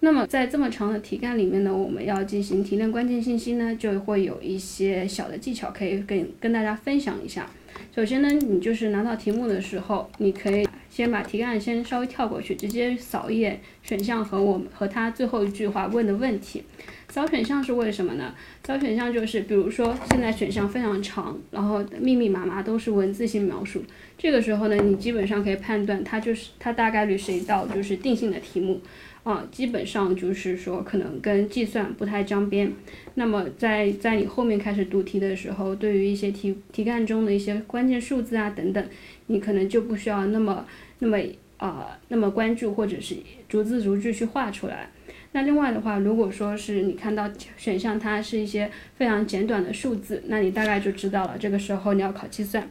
那么在这么长的题干里面呢，我们要进行提炼关键信息呢，就会有一些小的技巧可以跟跟大家分享一下。首先呢，你就是拿到题目的时候，你可以先把题干先稍微跳过去，直接扫一眼选项和我们和他最后一句话问的问题。扫选项是为什么呢？扫选项就是，比如说现在选项非常长，然后密密麻麻都是文字性描述，这个时候呢，你基本上可以判断它就是它大概率是一道就是定性的题目。啊，基本上就是说可能跟计算不太沾边。那么在在你后面开始读题的时候，对于一些题题干中的一些关键数字啊等等，你可能就不需要那么那么啊那么关注，或者是逐字逐句去画出来。那另外的话，如果说是你看到选项它是一些非常简短的数字，那你大概就知道了，这个时候你要考计算。